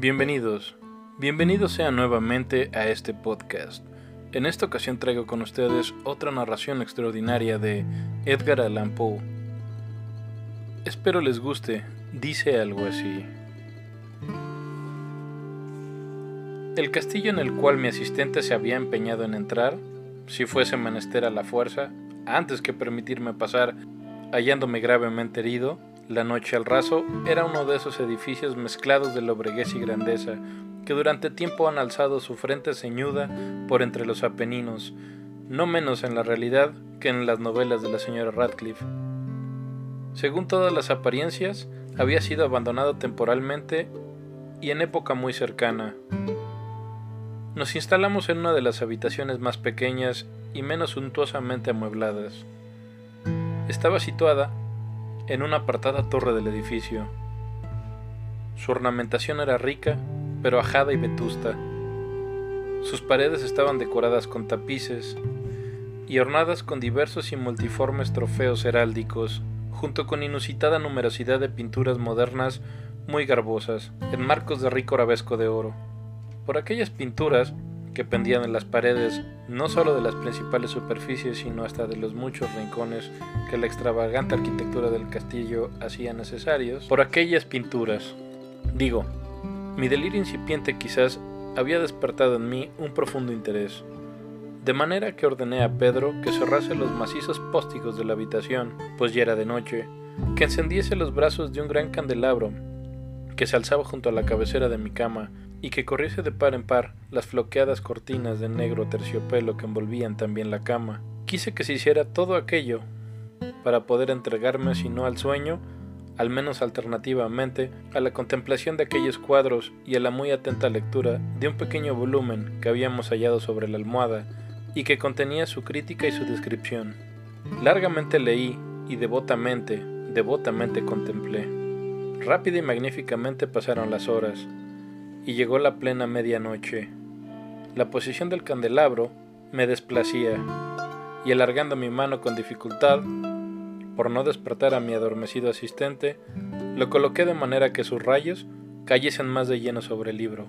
Bienvenidos, bienvenidos sean nuevamente a este podcast. En esta ocasión traigo con ustedes otra narración extraordinaria de Edgar Allan Poe. Espero les guste, dice algo así. El castillo en el cual mi asistente se había empeñado en entrar, si fuese menester a la fuerza, antes que permitirme pasar, hallándome gravemente herido, la noche al raso era uno de esos edificios mezclados de lobreguez y grandeza que durante tiempo han alzado su frente ceñuda por entre los Apeninos, no menos en la realidad que en las novelas de la señora Radcliffe. Según todas las apariencias, había sido abandonado temporalmente y en época muy cercana. Nos instalamos en una de las habitaciones más pequeñas y menos suntuosamente amuebladas. Estaba situada en una apartada torre del edificio. Su ornamentación era rica, pero ajada y vetusta. Sus paredes estaban decoradas con tapices y ornadas con diversos y multiformes trofeos heráldicos, junto con inusitada numerosidad de pinturas modernas muy garbosas, en marcos de rico arabesco de oro. Por aquellas pinturas que pendían en las paredes, no solo de las principales superficies, sino hasta de los muchos rincones que la extravagante arquitectura del castillo hacía necesarios, por aquellas pinturas. Digo, mi delirio incipiente quizás había despertado en mí un profundo interés, de manera que ordené a Pedro que cerrase los macizos póstigos de la habitación, pues ya era de noche, que encendiese los brazos de un gran candelabro que se alzaba junto a la cabecera de mi cama y que corriese de par en par las floqueadas cortinas de negro terciopelo que envolvían también la cama. Quise que se hiciera todo aquello para poder entregarme, si no al sueño, al menos alternativamente, a la contemplación de aquellos cuadros y a la muy atenta lectura de un pequeño volumen que habíamos hallado sobre la almohada y que contenía su crítica y su descripción. Largamente leí y devotamente, devotamente contemplé. Rápida y magníficamente pasaron las horas, y llegó la plena medianoche. La posición del candelabro me desplacía, y alargando mi mano con dificultad, por no despertar a mi adormecido asistente, lo coloqué de manera que sus rayos cayesen más de lleno sobre el libro.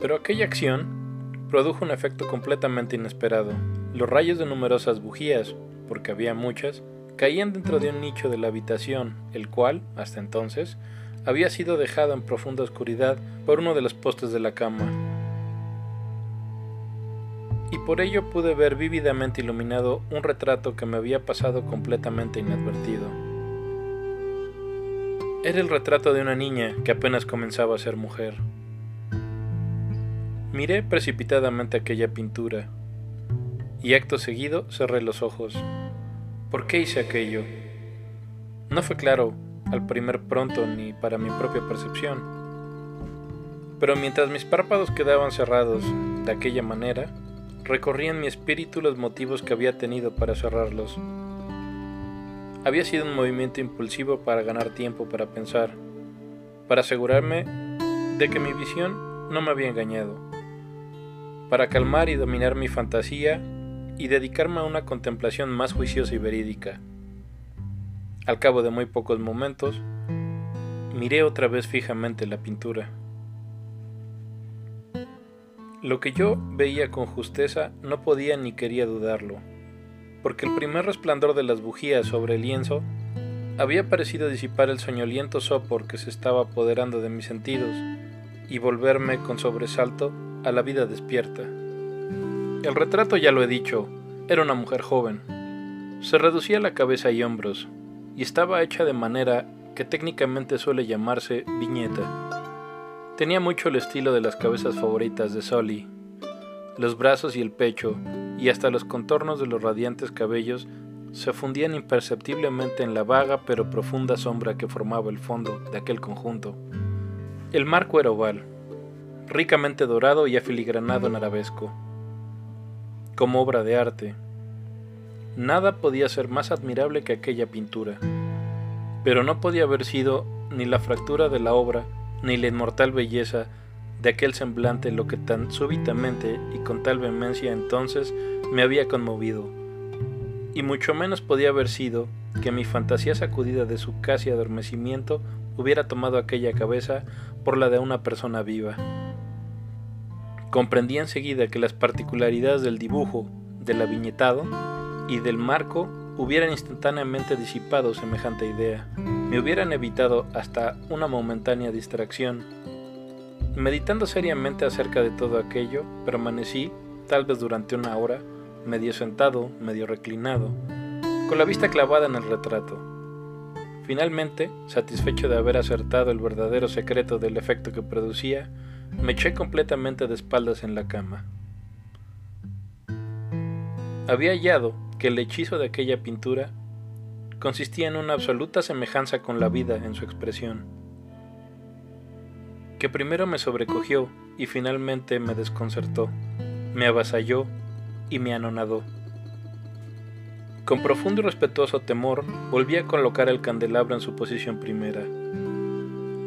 Pero aquella acción produjo un efecto completamente inesperado. Los rayos de numerosas bujías, porque había muchas, caían dentro de un nicho de la habitación, el cual, hasta entonces, había sido dejado en profunda oscuridad por uno de los postes de la cama. Y por ello pude ver vívidamente iluminado un retrato que me había pasado completamente inadvertido. Era el retrato de una niña que apenas comenzaba a ser mujer. Miré precipitadamente aquella pintura y acto seguido cerré los ojos. ¿Por qué hice aquello? No fue claro al primer pronto ni para mi propia percepción. Pero mientras mis párpados quedaban cerrados de aquella manera, recorría en mi espíritu los motivos que había tenido para cerrarlos. Había sido un movimiento impulsivo para ganar tiempo para pensar, para asegurarme de que mi visión no me había engañado, para calmar y dominar mi fantasía y dedicarme a una contemplación más juiciosa y verídica. Al cabo de muy pocos momentos, miré otra vez fijamente la pintura. Lo que yo veía con justeza no podía ni quería dudarlo, porque el primer resplandor de las bujías sobre el lienzo había parecido disipar el soñoliento sopor que se estaba apoderando de mis sentidos y volverme con sobresalto a la vida despierta. El retrato, ya lo he dicho, era una mujer joven. Se reducía la cabeza y hombros, y estaba hecha de manera que técnicamente suele llamarse viñeta. Tenía mucho el estilo de las cabezas favoritas de Sully. Los brazos y el pecho, y hasta los contornos de los radiantes cabellos, se fundían imperceptiblemente en la vaga pero profunda sombra que formaba el fondo de aquel conjunto. El marco era oval, ricamente dorado y afiligranado en arabesco, como obra de arte, Nada podía ser más admirable que aquella pintura, pero no podía haber sido ni la fractura de la obra, ni la inmortal belleza de aquel semblante lo que tan súbitamente y con tal vehemencia entonces me había conmovido, y mucho menos podía haber sido que mi fantasía sacudida de su casi adormecimiento hubiera tomado aquella cabeza por la de una persona viva. Comprendí enseguida que las particularidades del dibujo, del aviñetado y del marco hubieran instantáneamente disipado semejante idea. Me hubieran evitado hasta una momentánea distracción. Meditando seriamente acerca de todo aquello, permanecí, tal vez durante una hora, medio sentado, medio reclinado, con la vista clavada en el retrato. Finalmente, satisfecho de haber acertado el verdadero secreto del efecto que producía, me eché completamente de espaldas en la cama. Había hallado que el hechizo de aquella pintura consistía en una absoluta semejanza con la vida en su expresión, que primero me sobrecogió y finalmente me desconcertó, me avasalló y me anonadó. Con profundo y respetuoso temor volví a colocar el candelabro en su posición primera.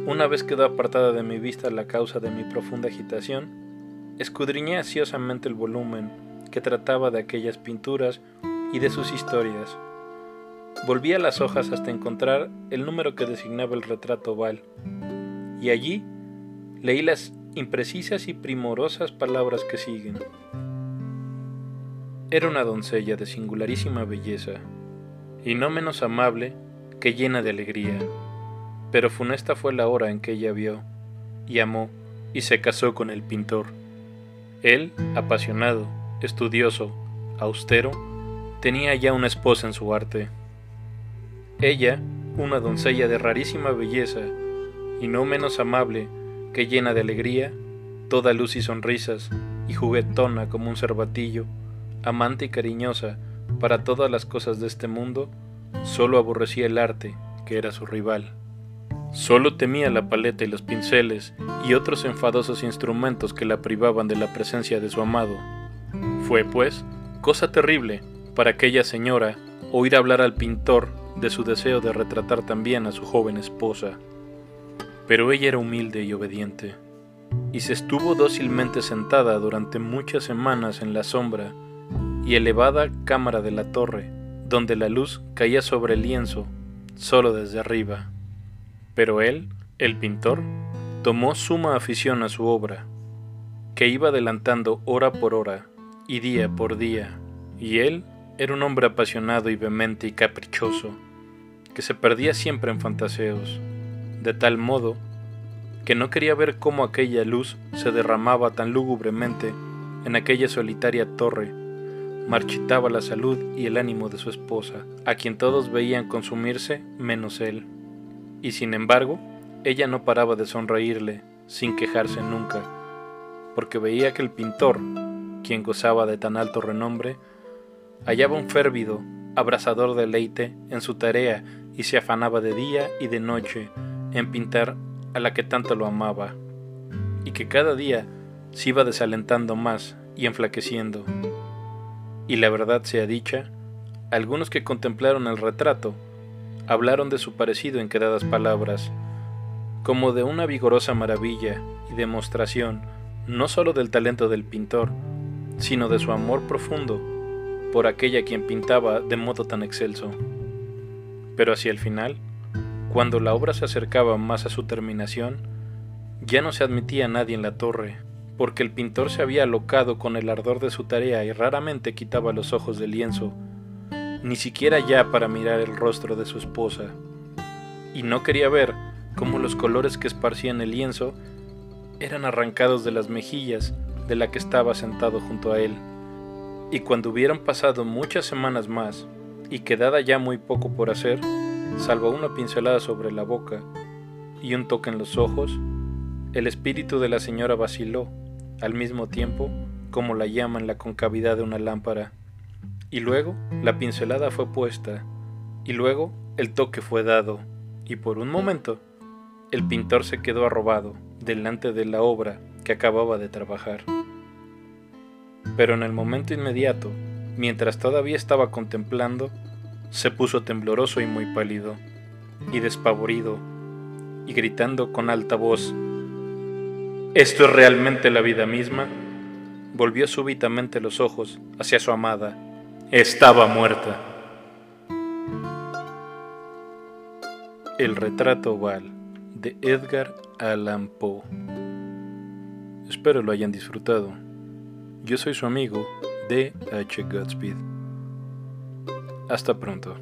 Una vez quedó apartada de mi vista la causa de mi profunda agitación, escudriñé ansiosamente el volumen que trataba de aquellas pinturas y de sus historias. Volví a las hojas hasta encontrar el número que designaba el retrato oval, y allí leí las imprecisas y primorosas palabras que siguen. Era una doncella de singularísima belleza, y no menos amable que llena de alegría. Pero funesta fue la hora en que ella vio, y amó, y se casó con el pintor. Él, apasionado, estudioso, austero, tenía ya una esposa en su arte. Ella, una doncella de rarísima belleza, y no menos amable que llena de alegría, toda luz y sonrisas, y juguetona como un cervatillo, amante y cariñosa para todas las cosas de este mundo, solo aborrecía el arte, que era su rival. Solo temía la paleta y los pinceles y otros enfadosos instrumentos que la privaban de la presencia de su amado. Fue, pues, cosa terrible para aquella señora oír hablar al pintor de su deseo de retratar también a su joven esposa. Pero ella era humilde y obediente, y se estuvo dócilmente sentada durante muchas semanas en la sombra y elevada cámara de la torre, donde la luz caía sobre el lienzo, solo desde arriba. Pero él, el pintor, tomó suma afición a su obra, que iba adelantando hora por hora y día por día, y él era un hombre apasionado y vehemente y caprichoso, que se perdía siempre en fantaseos, de tal modo que no quería ver cómo aquella luz se derramaba tan lúgubremente en aquella solitaria torre marchitaba la salud y el ánimo de su esposa, a quien todos veían consumirse menos él. Y sin embargo, ella no paraba de sonreírle, sin quejarse nunca, porque veía que el pintor, quien gozaba de tan alto renombre, hallaba un férvido, abrasador deleite en su tarea y se afanaba de día y de noche en pintar a la que tanto lo amaba, y que cada día se iba desalentando más y enflaqueciendo. Y la verdad sea dicha, algunos que contemplaron el retrato hablaron de su parecido en quedadas palabras, como de una vigorosa maravilla y demostración no sólo del talento del pintor, sino de su amor profundo por aquella quien pintaba de modo tan excelso. Pero hacia el final, cuando la obra se acercaba más a su terminación, ya no se admitía nadie en la torre, porque el pintor se había alocado con el ardor de su tarea y raramente quitaba los ojos del lienzo, ni siquiera ya para mirar el rostro de su esposa, y no quería ver cómo los colores que esparcían el lienzo eran arrancados de las mejillas de la que estaba sentado junto a él. Y cuando hubieran pasado muchas semanas más, y quedada ya muy poco por hacer, salvo una pincelada sobre la boca y un toque en los ojos, el espíritu de la señora vaciló al mismo tiempo como la llama en la concavidad de una lámpara. Y luego la pincelada fue puesta, y luego el toque fue dado, y por un momento el pintor se quedó arrobado delante de la obra que acababa de trabajar. Pero en el momento inmediato, mientras todavía estaba contemplando, se puso tembloroso y muy pálido, y despavorido, y gritando con alta voz, ¿Esto es realmente la vida misma? Volvió súbitamente los ojos hacia su amada. Estaba muerta. El retrato oval de Edgar Allan Poe. Espero lo hayan disfrutado. Yo soy su amigo D. H. Godspeed. Hasta pronto.